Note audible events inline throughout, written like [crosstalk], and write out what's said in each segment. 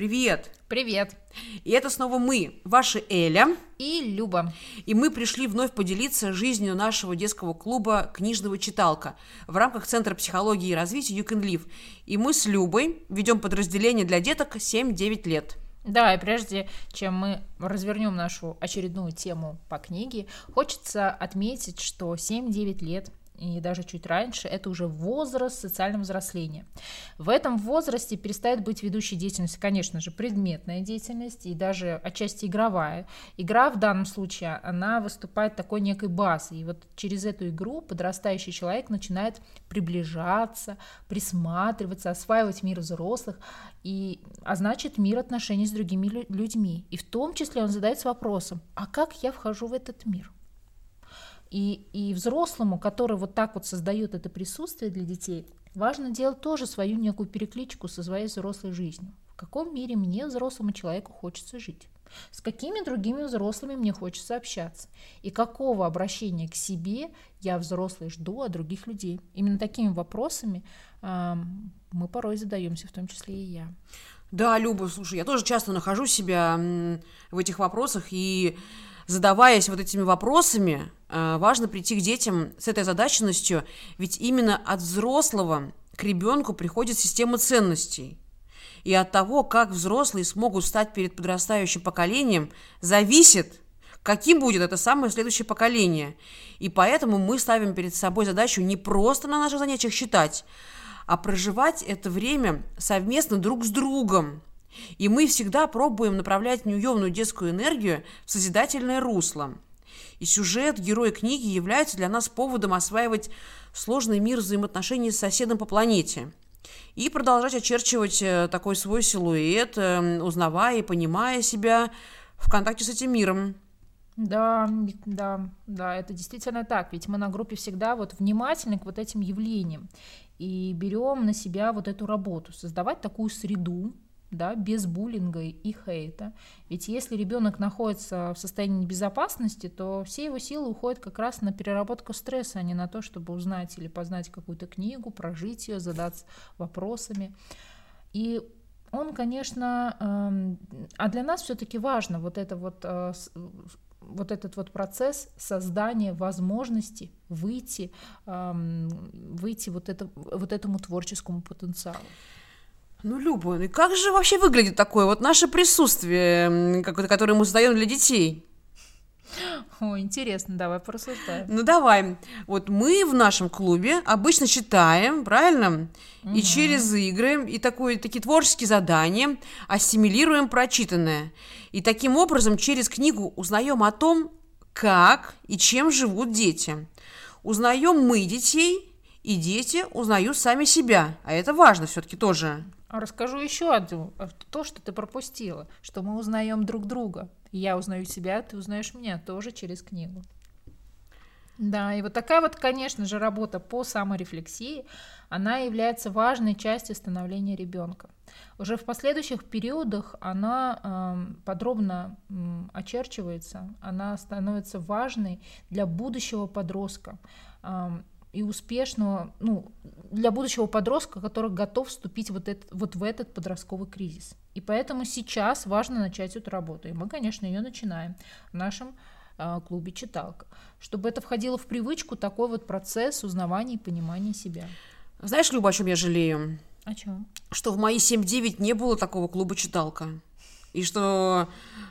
Привет! Привет! И это снова мы, ваши Эля и Люба. И мы пришли вновь поделиться жизнью нашего детского клуба «Книжного читалка» в рамках Центра психологии и развития You Can Live. И мы с Любой ведем подразделение для деток 7-9 лет. Да, и прежде чем мы развернем нашу очередную тему по книге, хочется отметить, что 7-9 лет и даже чуть раньше, это уже возраст социального взросления. В этом возрасте перестает быть ведущей деятельностью, конечно же, предметная деятельность и даже отчасти игровая. Игра в данном случае, она выступает такой некой базой. И вот через эту игру подрастающий человек начинает приближаться, присматриваться, осваивать мир взрослых, и, а значит мир отношений с другими людьми. И в том числе он задается вопросом, а как я вхожу в этот мир? И, и взрослому, который вот так вот создает это присутствие для детей, важно делать тоже свою некую перекличку со своей взрослой жизнью. В каком мире мне, взрослому человеку, хочется жить? С какими другими взрослыми мне хочется общаться? И какого обращения к себе я, взрослый, жду от других людей? Именно такими вопросами э, мы порой задаемся, в том числе и я. Да, Люба, слушай, я тоже часто нахожу себя в этих вопросах и задаваясь вот этими вопросами, э, важно прийти к детям с этой задаченностью, ведь именно от взрослого к ребенку приходит система ценностей. И от того, как взрослые смогут стать перед подрастающим поколением, зависит, каким будет это самое следующее поколение. И поэтому мы ставим перед собой задачу не просто на наших занятиях считать, а проживать это время совместно друг с другом, и мы всегда пробуем направлять неуемную детскую энергию в созидательное русло. И сюжет, герои книги являются для нас поводом осваивать сложный мир взаимоотношений с соседом по планете и продолжать очерчивать э, такой свой силуэт, э, узнавая и понимая себя в контакте с этим миром. Да, да, да, это действительно так. Ведь мы на группе всегда вот внимательны к вот этим явлениям и берем на себя вот эту работу, создавать такую среду, да, без буллинга и хейта. Ведь если ребенок находится в состоянии безопасности, то все его силы уходят как раз на переработку стресса, а не на то, чтобы узнать или познать какую-то книгу, прожить ее, задаться вопросами. И он, конечно, эм, а для нас все-таки важно вот это вот э, вот этот вот процесс создания возможности выйти, эм, выйти вот, это, вот этому творческому потенциалу. Ну, Люба, ну и как же вообще выглядит такое вот наше присутствие, которое мы создаем для детей? О, интересно, давай порассуждаем. Ну давай. Вот мы в нашем клубе обычно читаем, правильно? Угу. И через игры, и такое, такие творческие задания ассимилируем прочитанное. И таким образом через книгу узнаем о том, как и чем живут дети. Узнаем мы детей, и дети узнают сами себя. А это важно все-таки тоже. Расскажу еще одно, а, то, что ты пропустила, что мы узнаем друг друга. Я узнаю себя, ты узнаешь меня тоже через книгу. Да, и вот такая вот, конечно же, работа по саморефлексии, она является важной частью становления ребенка. Уже в последующих периодах она э, подробно э, очерчивается, она становится важной для будущего подростка. Э, и успешного, ну, для будущего подростка, который готов вступить вот, это, вот в этот подростковый кризис. И поэтому сейчас важно начать эту работу. И мы, конечно, ее начинаем в нашем э, клубе «Читалка», чтобы это входило в привычку, такой вот процесс узнавания и понимания себя. Знаешь, Люба, о чем я жалею? О чем? Что в мои 7-9 не было такого клуба «Читалка». И что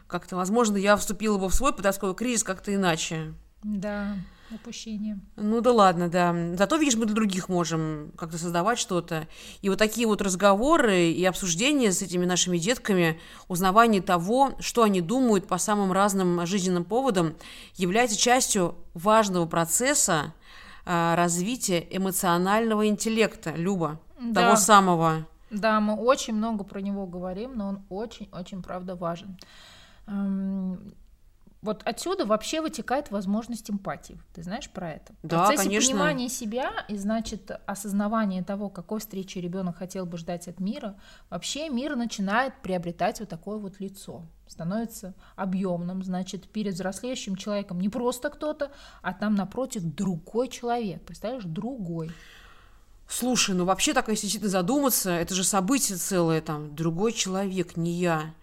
как-то, возможно, я вступила бы в свой подростковый кризис как-то иначе. Да. Упущение. Ну да ладно, да. Зато, видишь, мы для других можем как-то создавать что-то. И вот такие вот разговоры и обсуждения с этими нашими детками, узнавание того, что они думают по самым разным жизненным поводам, является частью важного процесса а, развития эмоционального интеллекта, Люба, да. того самого. Да, мы очень много про него говорим, но он очень-очень, правда, важен. Вот отсюда вообще вытекает возможность эмпатии. Ты знаешь про это? Да, В процессе конечно. понимания себя и, значит, осознавания того, какой встречи ребенок хотел бы ждать от мира, вообще мир начинает приобретать вот такое вот лицо. Становится объемным, значит, перед взрослеющим человеком не просто кто-то, а там напротив другой человек. Представляешь, другой. Слушай, ну вообще так, если действительно задуматься, это же событие целое, там, другой человек, не я.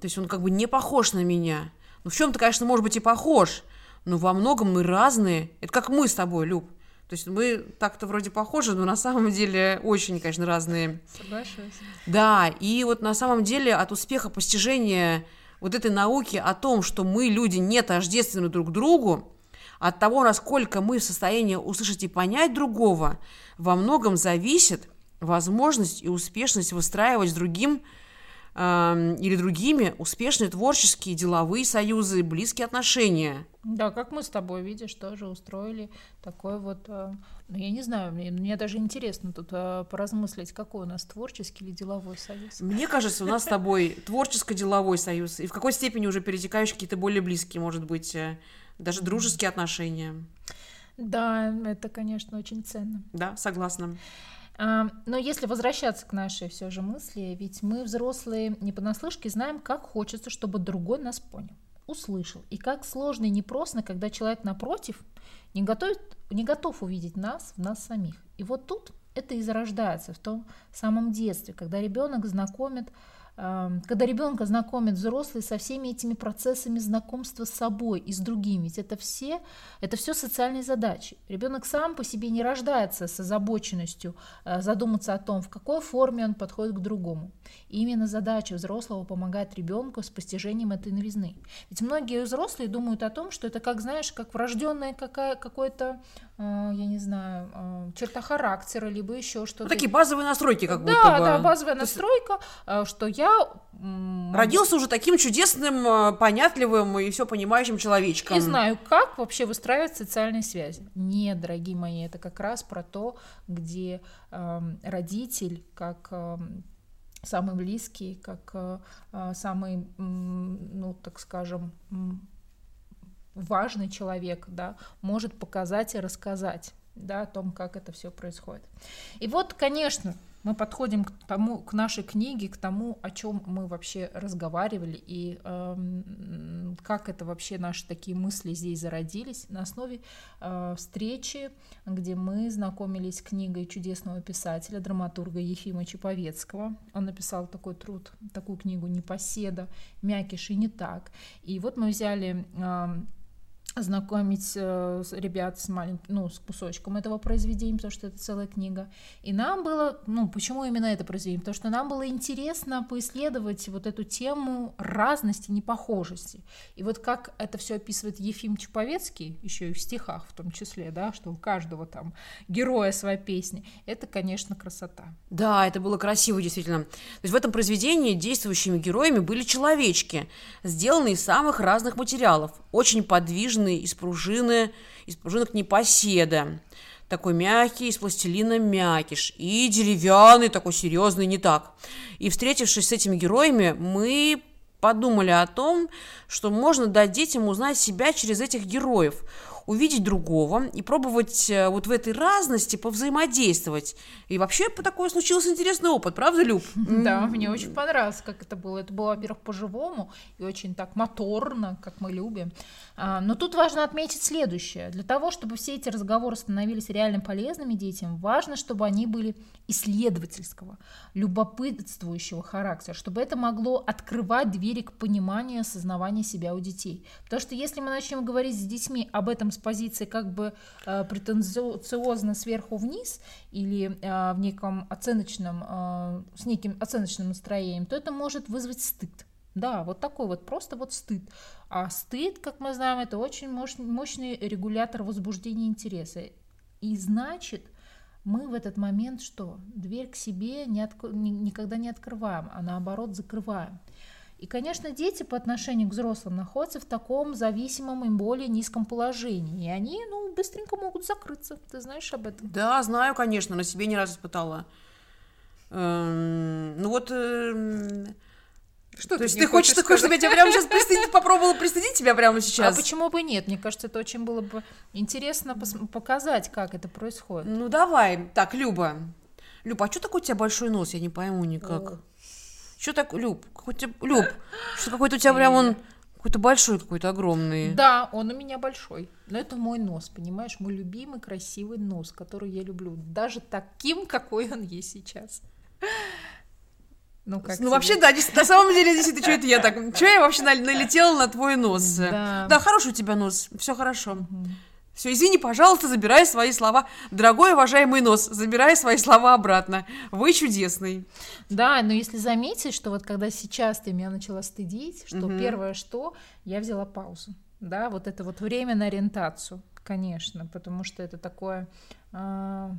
То есть он как бы не похож на меня. Ну в чем-то, конечно, может быть и похож, но во многом мы разные. Это как мы с тобой, Люб. То есть мы так-то вроде похожи, но на самом деле очень, конечно, разные. Соглашусь. Да, и вот на самом деле от успеха постижения вот этой науки о том, что мы, люди, не тождественны друг другу, от того, насколько мы в состоянии услышать и понять другого, во многом зависит возможность и успешность выстраивать с другим э, или другими успешные творческие, деловые союзы, близкие отношения. Да, как мы с тобой, видишь, тоже устроили такой вот, э, ну, я не знаю, мне, мне даже интересно тут э, поразмыслить, какой у нас творческий или деловой союз. Мне кажется, у нас с тобой творческо-деловой союз, и в какой степени уже перетекающие какие-то более близкие, может быть, э, даже дружеские отношения. Да, это, конечно, очень ценно. Да, согласна. Но если возвращаться к нашей все же мысли, ведь мы, взрослые, не понаслышке знаем, как хочется, чтобы другой нас понял, услышал. И как сложно и непросто, когда человек напротив не, готов, не готов увидеть нас в нас самих. И вот тут это и зарождается в том самом детстве, когда ребенок знакомит когда ребенка знакомит взрослый со всеми этими процессами знакомства с собой и с другими, ведь это все, это все социальные задачи. Ребенок сам по себе не рождается с озабоченностью э, задуматься о том, в какой форме он подходит к другому. И именно задача взрослого помогать ребенку с постижением этой новизны. Ведь многие взрослые думают о том, что это как, знаешь, как врожденное какое-то, я не знаю, э, черта характера, либо еще что-то. Ну, такие базовые настройки как да, будто бы. Да, базовая настройка, что я Родился уже таким чудесным, э, понятливым и все понимающим человечком. И знаю, как вообще выстраивать социальные связи. Нет, дорогие мои, это как раз про то, где э, родитель, как э, самый близкий, как э, э самый, ну, так скажем, важный человек, да, может показать и рассказать да, о том, как это все происходит. И вот, конечно, мы подходим к тому, к нашей книге, к тому, о чем мы вообще разговаривали и э, как это вообще наши такие мысли здесь зародились на основе э, встречи, где мы знакомились с книгой чудесного писателя, драматурга Ефима Чаповецкого. Он написал такой труд, такую книгу «Непоседа», «Мякиш и не так». И вот мы взяли э, знакомить э, ребят с маленьким, ну, с кусочком этого произведения, потому что это целая книга. И нам было, ну, почему именно это произведение? Потому что нам было интересно поисследовать вот эту тему разности, непохожести. И вот как это все описывает Ефим Чуповецкий, еще и в стихах в том числе, да, что у каждого там героя своя песня, это, конечно, красота. Да, это было красиво, действительно. То есть в этом произведении действующими героями были человечки, сделанные из самых разных материалов, очень подвижные пружины, из пружины, из пружинок непоседа. Такой мягкий, из пластилина мякиш. И деревянный, такой серьезный, не так. И встретившись с этими героями, мы подумали о том, что можно дать детям узнать себя через этих героев увидеть другого и пробовать э, вот в этой разности повзаимодействовать. И вообще по такой случился интересный опыт, правда, Люб? [laughs] Да, мне очень понравилось, как это было. Это было, во-первых, по-живому и очень так моторно, как мы любим. А, но тут важно отметить следующее. Для того, чтобы все эти разговоры становились реально полезными детям, важно, чтобы они были исследовательского, любопытствующего характера, чтобы это могло открывать двери к пониманию и осознаванию себя у детей. Потому что если мы начнем говорить с детьми об этом с позиции как бы э, претенциозно сверху вниз или э, в неком оценочном, э, с неким оценочным настроением, то это может вызвать стыд. Да, вот такой вот, просто вот стыд. А стыд, как мы знаем, это очень мощный регулятор возбуждения интереса. И значит, мы в этот момент что? Дверь к себе не отк... никогда не открываем, а наоборот закрываем. И, конечно, дети по отношению к взрослым находятся в таком зависимом и более низком положении. И они, ну, быстренько могут закрыться. Ты знаешь об этом? Да, знаю, конечно, на себе не раз испытала. Эм, ну вот... Эм, что То есть ты хочешь, такое, чтобы я тебя прямо сейчас пристыдить, [laughs] попробовала пристыдить тебя прямо сейчас? А почему бы нет? Мне кажется, это очень было бы интересно показать, как это происходит. Ну давай. Так, Люба. Люба, а что такое у тебя большой нос? Я не пойму никак. О. Что так, Люб? Какой тебя, Люб, что какой-то у тебя прям он Какой-то большой, какой-то огромный. Да, он у меня большой. Но это мой нос, понимаешь? Мой любимый красивый нос, который я люблю. Даже таким, какой он есть сейчас. Ну, как ну вообще, да, на самом деле, действительно, что это я так... [laughs] Что я вообще налетела на твой нос? Да, да хороший у тебя нос, все хорошо. Угу. Все, извини, пожалуйста, забирай свои слова. Дорогой уважаемый нос, забирай свои слова обратно. Вы чудесный. Да, но если заметить, что вот когда сейчас ты меня начала стыдить, что угу. первое что, я взяла паузу. Да, вот это вот время на ориентацию, конечно, потому что это такое... Э,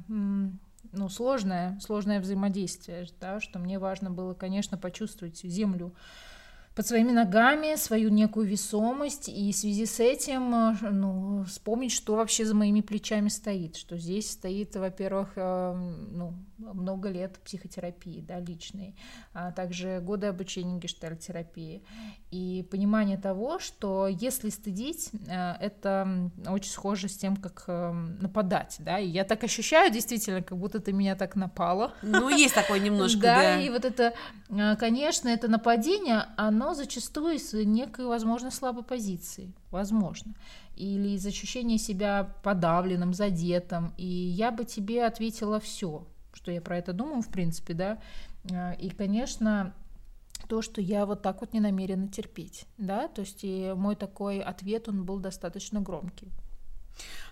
ну, сложное, сложное взаимодействие, да, что мне важно было, конечно, почувствовать землю под своими ногами, свою некую весомость, и в связи с этим э, ну, вспомнить, что вообще за моими плечами стоит, что здесь стоит, во-первых, э, ну, много лет психотерапии, да, личной, а также годы обучения гештальтерапии, и понимание того, что если стыдить, э, это очень схоже с тем, как нападать, да, и я так ощущаю действительно, как будто ты меня так напала. Ну, есть такое немножко, [laughs] да. Да, и вот это, конечно, это нападение, оно оно зачастую из некой, возможно, слабой позиции, возможно, или из ощущения себя подавленным, задетым, и я бы тебе ответила все, что я про это думаю, в принципе, да, а, и, конечно, то, что я вот так вот не намерена терпеть, да, то есть и мой такой ответ, он был достаточно громкий.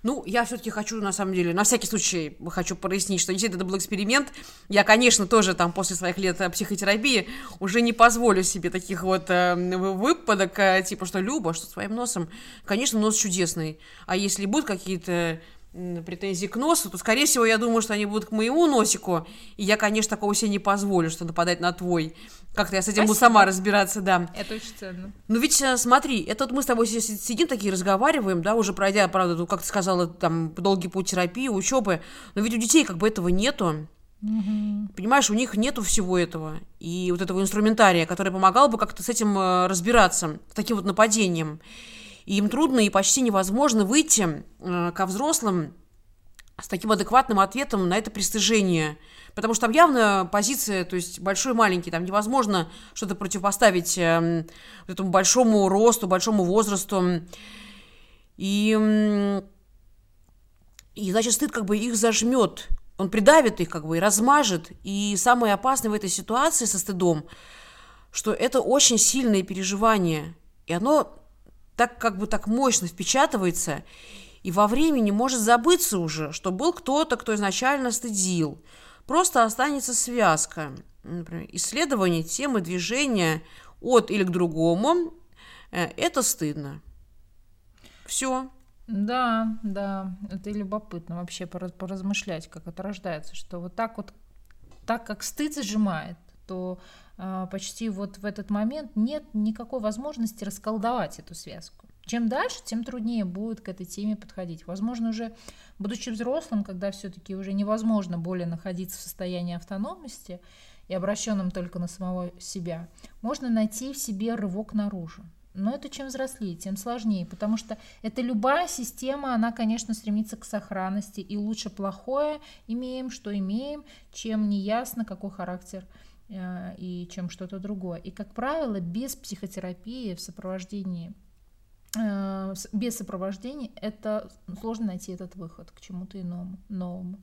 Ну, я все-таки хочу, на самом деле, на всякий случай хочу прояснить, что действительно это был эксперимент. Я, конечно, тоже там после своих лет э, психотерапии уже не позволю себе таких вот э, выпадок, э, типа, что Люба, что своим носом. Конечно, нос чудесный. А если будут какие-то претензии к носу, то, скорее всего, я думаю, что они будут к моему носику, и я, конечно, такого себе не позволю, что нападать на твой. Как-то я с этим Спасибо. буду сама разбираться, да. Это очень ценно. Ну ведь э, смотри, это вот мы с тобой сидим такие, разговариваем, да, уже пройдя, правда, как ты сказала, там, долгий путь терапии, учебы, но ведь у детей как бы этого нету. Угу. Понимаешь, у них нету всего этого. И вот этого инструментария, который помогал бы как-то с этим э, разбираться, с таким вот нападением. И им трудно и почти невозможно выйти э, ко взрослым с таким адекватным ответом на это пристыжение. Потому что там явно позиция, то есть большой и маленький, там невозможно что-то противопоставить э, этому большому росту, большому возрасту. И, и значит, стыд как бы их зажмет, он придавит их как бы и размажет. И самое опасное в этой ситуации со стыдом, что это очень сильное переживание, и оно так как бы так мощно впечатывается, и во времени может забыться уже, что был кто-то, кто изначально стыдил. Просто останется связка. Например, исследование темы движения от или к другому э, – это стыдно. Все. Да, да, это любопытно вообще поразмышлять, как это рождается, что вот так вот, так как стыд зажимает, то почти вот в этот момент нет никакой возможности расколдовать эту связку. Чем дальше, тем труднее будет к этой теме подходить. Возможно, уже будучи взрослым, когда все-таки уже невозможно более находиться в состоянии автономности и обращенным только на самого себя, можно найти в себе рывок наружу. Но это чем взрослее, тем сложнее, потому что это любая система, она, конечно, стремится к сохранности, и лучше плохое имеем, что имеем, чем неясно, какой характер и чем что-то другое. И, как правило, без психотерапии в сопровождении э, без сопровождения это сложно найти этот выход к чему-то иному, новому.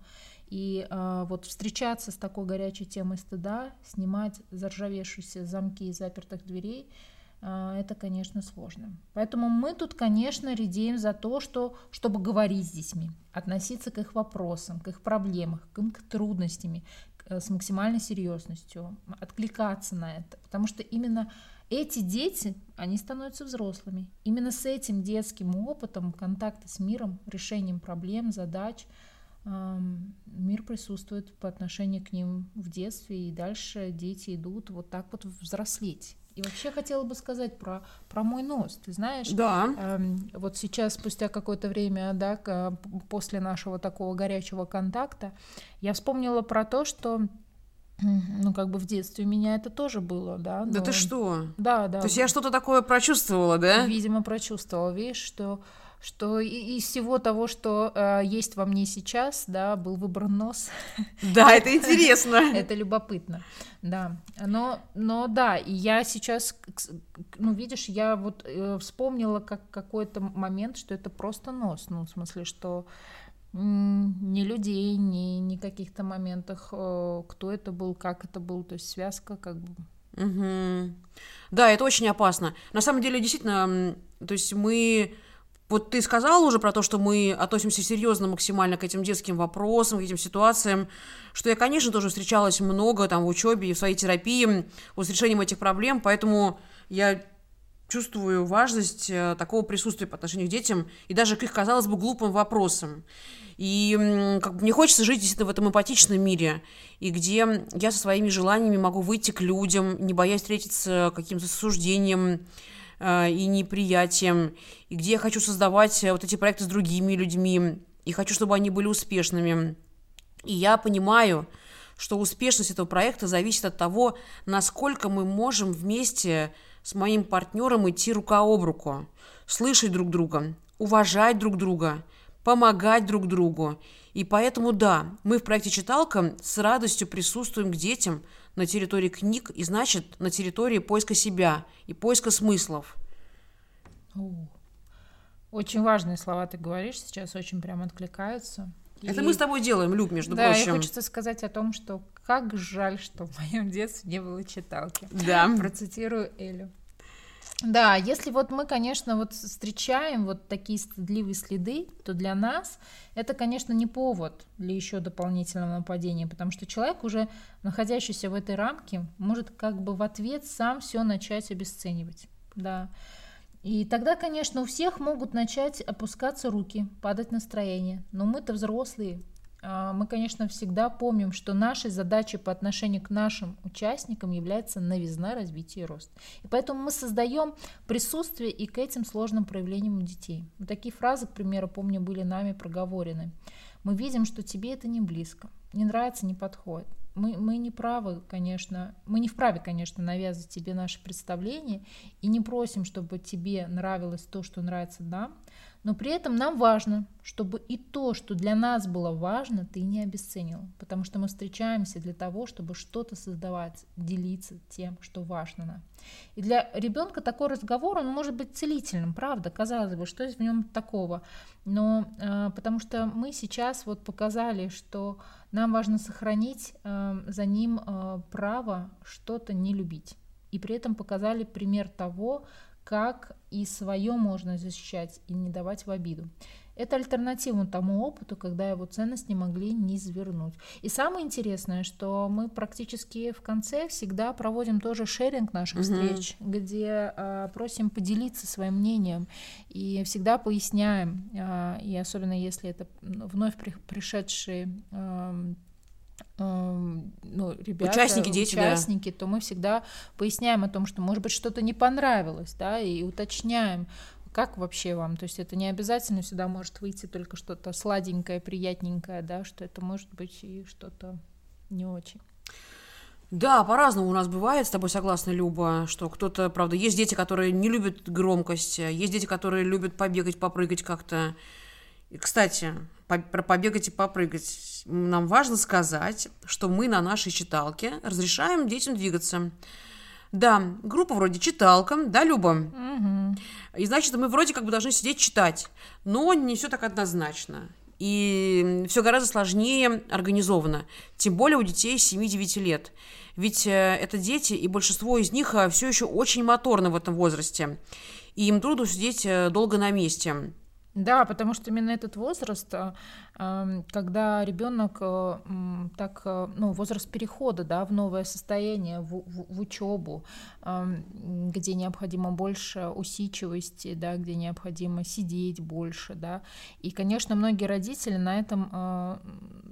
И э, вот встречаться с такой горячей темой стыда, снимать заржавевшиеся замки и запертых дверей, э, это, конечно, сложно. Поэтому мы тут, конечно, редеем за то, что, чтобы говорить с детьми, относиться к их вопросам, к их проблемам, к их трудностями, Э, с максимальной серьезностью, откликаться на это, потому что именно эти дети, они становятся взрослыми. Именно с этим детским опытом контакта с миром, решением проблем, задач, мир присутствует по отношению к ним в детстве, и дальше дети идут вот так вот взрослеть. И вообще хотела бы сказать про, про мой нос. Ты знаешь, да. э, вот сейчас, спустя какое-то время, да, к, после нашего такого горячего контакта, я вспомнила про то, что ну, как бы в детстве у меня это тоже было, да. Но... Да ты что? Да, да. То есть я что-то такое прочувствовала, да? Видимо, прочувствовала. Видишь, что что из всего того, что э, есть во мне сейчас, да, был выбран нос. [laughs] Да, это интересно. [laughs] Это любопытно, да. Но, но да, и я сейчас, ну, видишь, я вот э, вспомнила как какой-то момент, что это просто нос, ну, в смысле, что ни людей, ни, ни каких-то моментах, э, кто это был, как это был, то есть связка как бы. Угу. Да, это очень опасно. На самом деле, действительно, то есть мы вот ты сказала уже про то, что мы относимся серьезно максимально к этим детским вопросам, к этим ситуациям, что я, конечно, тоже встречалась много там в учебе и в своей терапии с решением этих проблем, поэтому я чувствую важность э, такого присутствия по отношению к детям и даже к их, казалось бы, глупым вопросам. И как бы мне хочется жить действительно в этом эмпатичном мире, и где я со своими желаниями могу выйти к людям, не боясь встретиться каким-то суждением, Э, и неприятием, и где я хочу создавать э, вот эти проекты с другими людьми, и хочу, чтобы они были успешными. И я понимаю, что успешность этого проекта зависит от того, насколько мы можем вместе с моим партнером идти рука об руку, слышать друг друга, уважать друг друга, помогать друг другу. И поэтому, да, мы в проекте «Читалка» с радостью присутствуем к детям – на территории книг и значит на территории поиска себя и поиска смыслов. Очень важные слова ты говоришь сейчас, очень прям откликаются. Это и... мы с тобой делаем, Люб, между да, прочим. Да, и хочется сказать о том, что как жаль, что в моем детстве не было читалки. Да. Процитирую Элю. Да, если вот мы, конечно, вот встречаем вот такие стыдливые следы, то для нас это, конечно, не повод для еще дополнительного нападения, потому что человек, уже находящийся в этой рамке, может как бы в ответ сам все начать обесценивать. Да. И тогда, конечно, у всех могут начать опускаться руки, падать настроение. Но мы-то взрослые, мы, конечно, всегда помним, что нашей задачей по отношению к нашим участникам является новизна, развитие и рост. И поэтому мы создаем присутствие и к этим сложным проявлениям у детей. Вот такие фразы, к примеру, помню, были нами проговорены. Мы видим, что тебе это не близко, не нравится, не подходит. Мы, мы не правы, конечно, мы не вправе, конечно, навязывать тебе наше представление и не просим, чтобы тебе нравилось то, что нравится нам, но при этом нам важно, чтобы и то, что для нас было важно, ты не обесценил. Потому что мы встречаемся для того, чтобы что-то создавать, делиться тем, что важно нам. И для ребенка такой разговор, он может быть целительным, правда, казалось бы, что в нем такого. Но э, потому что мы сейчас вот показали, что нам важно сохранить э, за ним э, право что-то не любить. И при этом показали пример того, как и свое можно защищать и не давать в обиду. Это альтернатива тому опыту, когда его ценность не могли не извернуть. И самое интересное, что мы практически в конце всегда проводим тоже шеринг наших угу. встреч, где э, просим поделиться своим мнением и всегда поясняем, э, и особенно если это вновь при, пришедшие э, ну, ребята, участники, дети, участники, да. то мы всегда поясняем о том, что, может быть, что-то не понравилось, да, и уточняем, как вообще вам? То есть это не обязательно сюда может выйти только что-то сладенькое, приятненькое, да, что это может быть и что-то не очень. Да, по-разному у нас бывает, с тобой согласна, Люба, что кто-то, правда, есть дети, которые не любят громкость, есть дети, которые любят побегать, попрыгать как-то. И, кстати, про побегать и попрыгать. Нам важно сказать, что мы на нашей читалке разрешаем детям двигаться. Да, группа вроде читалка, да, Люба? Угу. И значит, мы вроде как бы должны сидеть читать, но не все так однозначно. И все гораздо сложнее организовано, тем более у детей 7-9 лет. Ведь э, это дети, и большинство из них э, все еще очень моторны в этом возрасте. И им трудно сидеть э, долго на месте. Да, потому что именно этот возраст, а, когда ребенок э, так, э, ну, возраст перехода, да, в новое состояние, в, в, в учебу, где необходимо больше усидчивости, да, где необходимо сидеть больше, да, и, конечно, многие родители на этом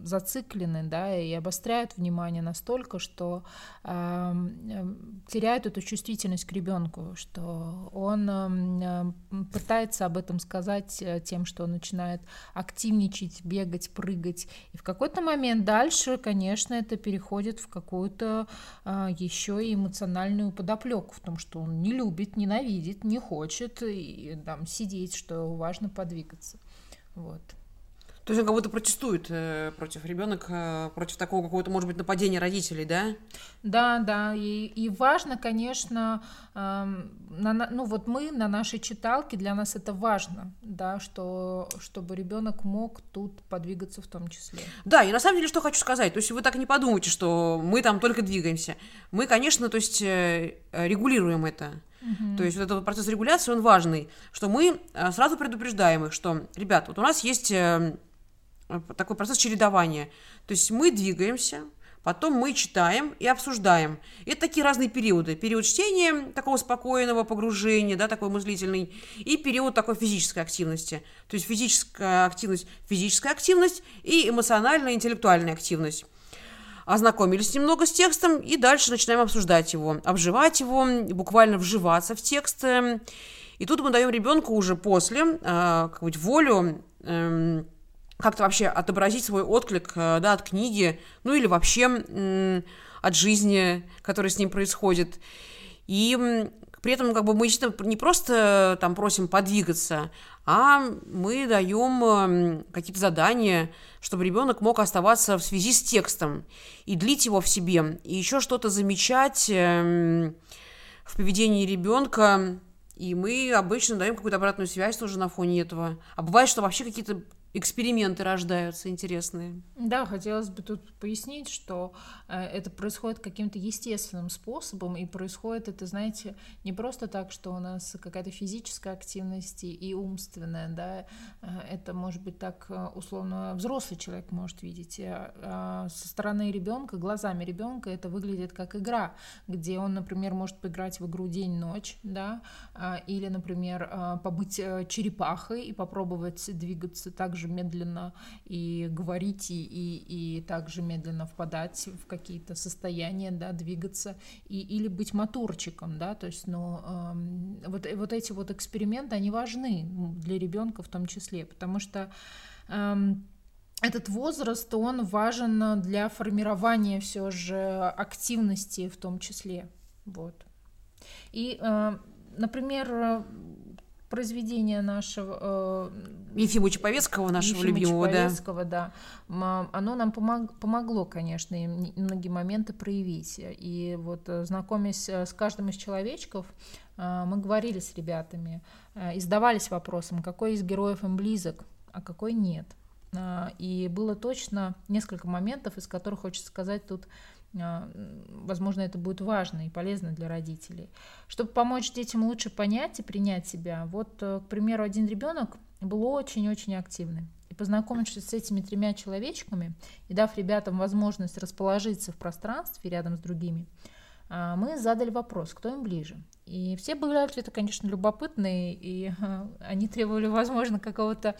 зациклены, да, и обостряют внимание настолько, что теряют эту чувствительность к ребенку, что он пытается об этом сказать тем, что он начинает активничать, бегать, прыгать. И в какой-то момент дальше, конечно, это переходит в какую-то а, еще и эмоциональную подоплеку в том, что он не любит, ненавидит, не хочет и, там сидеть, что важно подвигаться. Вот. То есть он как будто протестует э, против ребенка, э, против такого какого-то, может быть, нападения родителей, да? Да, да. И, и важно, конечно, э, на, ну вот мы на нашей читалке, для нас это важно, да, что, чтобы ребенок мог тут подвигаться в том числе. Да, и на самом деле, что хочу сказать, то есть вы так не подумайте, что мы там только двигаемся. Мы, конечно, то есть э, регулируем это. Угу. То есть вот этот процесс регуляции, он важный, что мы э, сразу предупреждаем их, что, ребят, вот у нас есть э, Э, такой процесс чередования. То есть мы двигаемся, потом мы читаем и обсуждаем. И это такие разные периоды. Период чтения, такого спокойного погружения, да, такой мыслительный, и период такой физической активности. То есть физическая активность, физическая активность и эмоциональная, интеллектуальная активность. Ознакомились немного с текстом и дальше начинаем обсуждать его, обживать его, буквально вживаться в текст. И тут мы даем ребенку уже после э, какую-нибудь волю э, как-то вообще отобразить свой отклик э, да, от книги, ну или вообще от жизни, которая с ним происходит. И при этом как бы мы не просто там просим подвигаться, а мы даем какие-то задания, чтобы ребенок мог оставаться в связи с текстом и длить его в себе, и еще что-то замечать эм, в поведении ребенка. И мы обычно даем какую-то обратную связь тоже на фоне этого. А бывает, что вообще какие-то эксперименты рождаются интересные. Да, хотелось бы тут пояснить, что э, это происходит каким-то естественным способом, и происходит это, знаете, не просто так, что у нас какая-то физическая активность и умственная, да, э, это может быть так э, условно взрослый человек может видеть, а со стороны ребенка, глазами ребенка это выглядит как игра, где он, например, может поиграть в игру день-ночь, да, или, например, побыть черепахой и попробовать двигаться так также медленно и говорить, и, и, и также медленно впадать в какие-то состояния, да, двигаться, и, или быть моторчиком, да, то есть, ну, э, вот, вот эти вот эксперименты, они важны для ребенка в том числе, потому что э, этот возраст, он важен для формирования все же активности в том числе, вот. И, э, например, произведение нашего... Э, Ефима Чаповецкого, нашего Ефима любимого, Чаповецкого, да. да. Оно нам помог, помогло, конечно, и многие моменты проявить. И вот э, знакомясь э, с каждым из человечков, э, мы говорили с ребятами и задавались вопросом, какой из героев им близок, а какой нет. И было точно несколько моментов, из которых хочется сказать тут возможно, это будет важно и полезно для родителей. Чтобы помочь детям лучше понять и принять себя, вот, э, к примеру, один ребенок был очень-очень активный. И познакомившись с этими тремя человечками и дав ребятам возможность расположиться в пространстве рядом с другими, а, мы задали вопрос, кто им ближе. И все были ответы, конечно, любопытные, и они требовали, возможно, какого-то,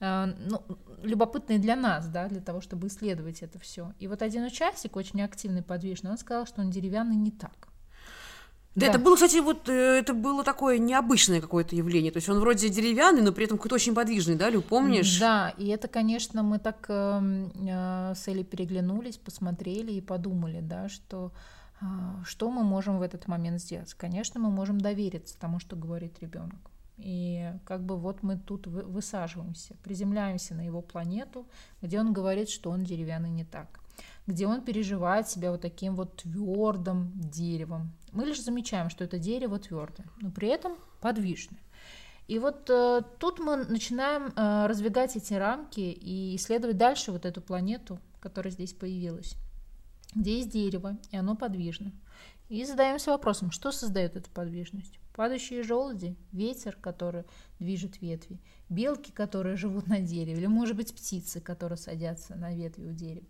а, ну, любопытные для нас, да, для того, чтобы исследовать это все. И вот один участник, очень активный, подвижный, он сказал, что он деревянный не так. Да, да, это было, кстати, вот э, это было такое необычное какое-то явление. То есть он вроде деревянный, но при этом какой-то очень подвижный, да, Лю, помнишь? Да, и это, конечно, мы так э, э, с Элей переглянулись, посмотрели и подумали, да, что что мы можем в этот момент сделать? Конечно, мы можем довериться тому, что говорит ребенок. И как бы вот мы тут высаживаемся, приземляемся на его планету, где он говорит, что он деревянный не так, где он переживает себя вот таким вот твердым деревом. Мы лишь замечаем, что это дерево твердое, но при этом подвижное. И вот э, тут мы начинаем э, раздвигать эти рамки и исследовать дальше вот эту планету, которая здесь появилась где есть дерево, и оно подвижно. И задаемся вопросом, что создает эту подвижность? Падающие желуди, ветер, который движет ветви, белки, которые живут на дереве, или, может быть, птицы, которые садятся на ветви у дерева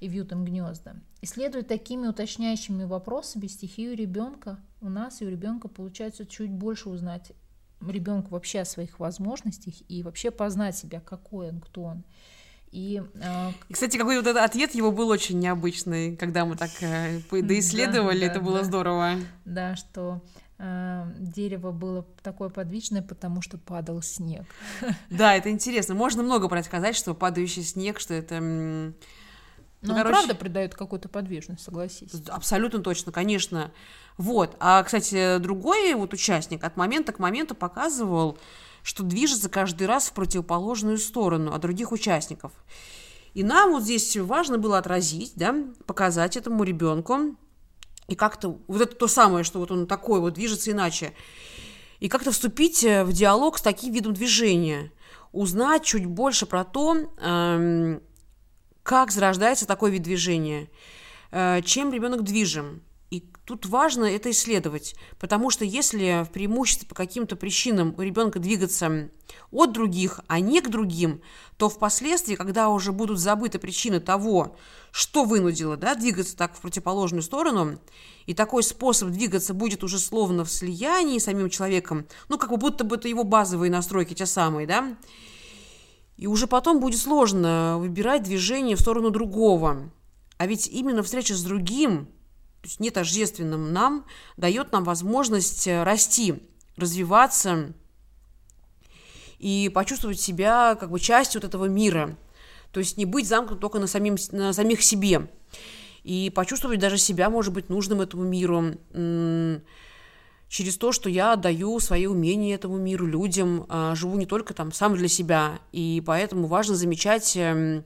и вьют им гнезда. Исследуя такими уточняющими вопросами стихию ребенка, у нас и у ребенка получается чуть больше узнать ребенку вообще о своих возможностях и вообще познать себя, какой он, кто он. И, э, кстати, какой вот этот ответ его был очень необычный, когда мы так э, доисследовали, да, это было да, здорово. Да, что э, дерево было такое подвижное, потому что падал снег. Да, это интересно. Можно много про это сказать, что падающий снег, что это... Ну, короче... правда придает какую-то подвижность, согласись. Абсолютно точно, конечно. Вот. А, кстати, другой вот участник от момента к моменту показывал, что движется каждый раз в противоположную сторону от других участников. И нам вот здесь важно было отразить, да, показать этому ребенку, и как-то вот это то самое, что вот он такой вот движется иначе, и как-то вступить э, в диалог с таким видом движения, узнать чуть больше про то, эм, как зарождается такой вид движения, э, чем ребенок движим, Тут важно это исследовать, потому что если в преимуществе по каким-то причинам у ребенка двигаться от других, а не к другим, то впоследствии, когда уже будут забыты причины того, что вынудило да, двигаться так в противоположную сторону, и такой способ двигаться будет уже словно в слиянии с самим человеком, ну, как будто бы это его базовые настройки, те самые, да, и уже потом будет сложно выбирать движение в сторону другого. А ведь именно встреча с другим – то есть не тождественным нам, дает нам возможность э, расти, развиваться и почувствовать себя как бы частью вот этого мира. То есть не быть замкнутым только на, самим, на самих себе. И почувствовать даже себя, может быть, нужным этому миру через то, что я даю свои умения этому миру, людям, а, живу не только там сам для себя. И поэтому важно замечать эм,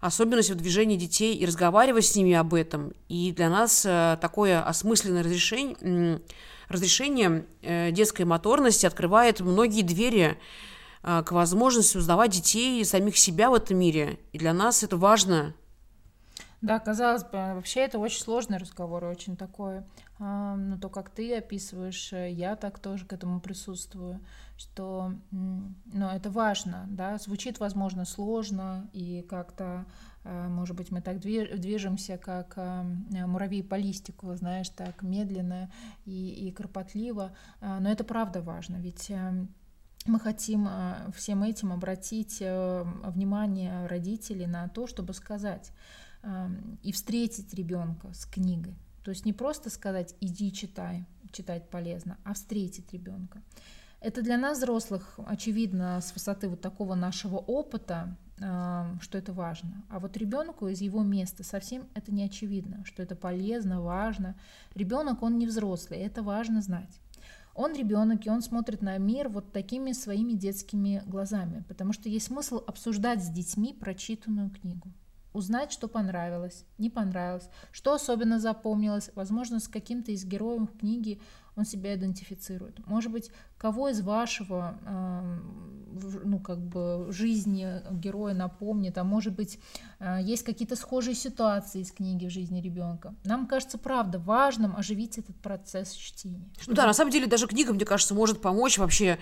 особенность в движении детей и разговаривать с ними об этом. И для нас э, такое осмысленное разрешение, разрешение э, детской моторности открывает многие двери э, к возможности узнавать детей и самих себя в этом мире. И для нас это важно. Да, казалось бы, вообще это очень сложный разговор, очень такой. А, но то, как ты описываешь, я так тоже к этому присутствую что ну, это важно, да, звучит, возможно, сложно, и как-то, э, может быть, мы так движемся, как э, муравей по листику, знаешь, так медленно и, и кропотливо, э, но это правда важно, ведь мы хотим всем этим обратить внимание родителей на то, чтобы сказать и встретить ребенка с книгой. То есть не просто сказать «иди читай», читать полезно, а встретить ребенка. Это для нас, взрослых, очевидно с высоты вот такого нашего опыта, что это важно. А вот ребенку из его места совсем это не очевидно, что это полезно, важно. Ребенок, он не взрослый, это важно знать. Он ребенок, и он смотрит на мир вот такими своими детскими глазами, потому что есть смысл обсуждать с детьми прочитанную книгу узнать, что понравилось, не понравилось, что особенно запомнилось, возможно, с каким-то из героев книги он себя идентифицирует. Может быть, кого из вашего, э, ну, как бы, жизни героя напомнит, а может быть, э, есть какие-то схожие ситуации из книги в жизни ребенка. Нам кажется, правда, важным оживить этот процесс чтения. Ну да, на самом деле даже книга, мне кажется, может помочь вообще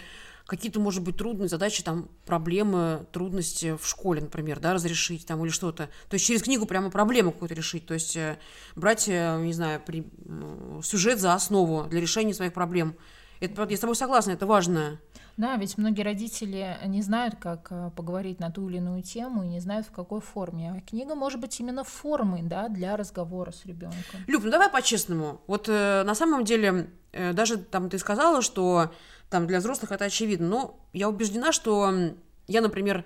какие-то, может быть, трудные задачи, там, проблемы, трудности в школе, например, да, разрешить там или что-то. То есть через книгу прямо проблему какую-то решить. То есть э, брать, э, не знаю, при, э, сюжет за основу для решения своих проблем. Это, я с тобой согласна, это важно. Да, ведь многие родители не знают, как поговорить на ту или иную тему и не знают, в какой форме. А книга может быть именно формой да, для разговора с ребенком. Люб, ну давай по-честному. Вот э, на самом деле, э, даже там ты сказала, что там для взрослых это очевидно. Но я убеждена, что я, например,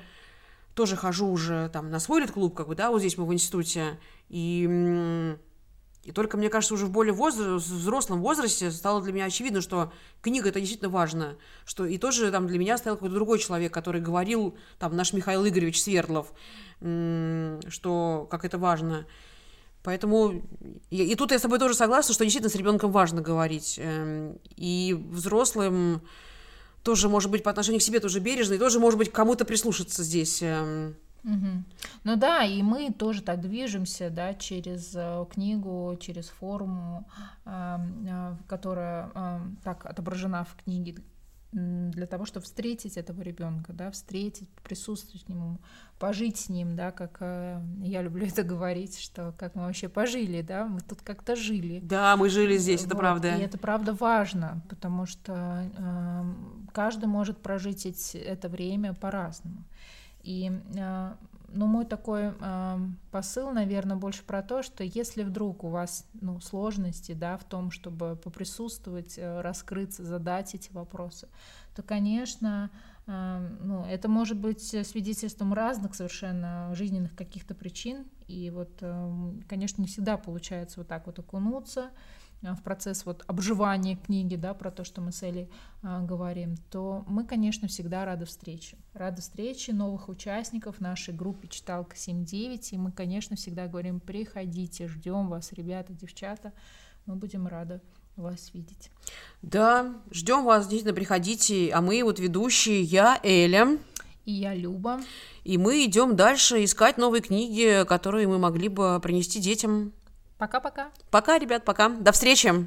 тоже хожу уже там на свой клуб, как бы, да, вот здесь мы в институте, и, и только, мне кажется, уже в более возраст, взрослом возрасте стало для меня очевидно, что книга это действительно важно, что и тоже там для меня стоял какой-то другой человек, который говорил, там, наш Михаил Игоревич Свердлов, что как это важно. Поэтому и, и тут я с тобой тоже согласна, что действительно с ребенком важно говорить. Эм, и взрослым тоже, может быть, по отношению к себе тоже бережно, и тоже, может быть, кому-то прислушаться здесь. Угу. Ну да, и мы тоже так движемся, да, через э, книгу, через форму, э, э, которая так отображена в книге для того, чтобы встретить этого ребенка, да, встретить, присутствовать к нему, пожить с ним, да, как э, я люблю это говорить, что как мы вообще пожили, да, мы тут как-то жили. Да, мы жили здесь, вот, это правда. И это правда важно, потому что э, каждый может прожить это время по-разному. И э, но мой такой э, посыл, наверное, больше про то, что если вдруг у вас ну, сложности да, в том, чтобы поприсутствовать, э, раскрыться, задать эти вопросы, то, конечно, э, ну, это может быть свидетельством разных совершенно жизненных каких-то причин. И вот, э, конечно, не всегда получается вот так вот окунуться, в процесс вот обживания книги, да, про то, что мы с Элей а, говорим, то мы, конечно, всегда рады встрече. Рады встрече новых участников нашей группы «Читалка 7.9», и мы, конечно, всегда говорим, приходите, ждем вас, ребята, девчата, мы будем рады вас видеть. Да, ждем вас, действительно, приходите, а мы вот ведущие, я Эля. И я Люба. И мы идем дальше искать новые книги, которые мы могли бы принести детям Пока-пока. Пока, ребят, пока. До встречи.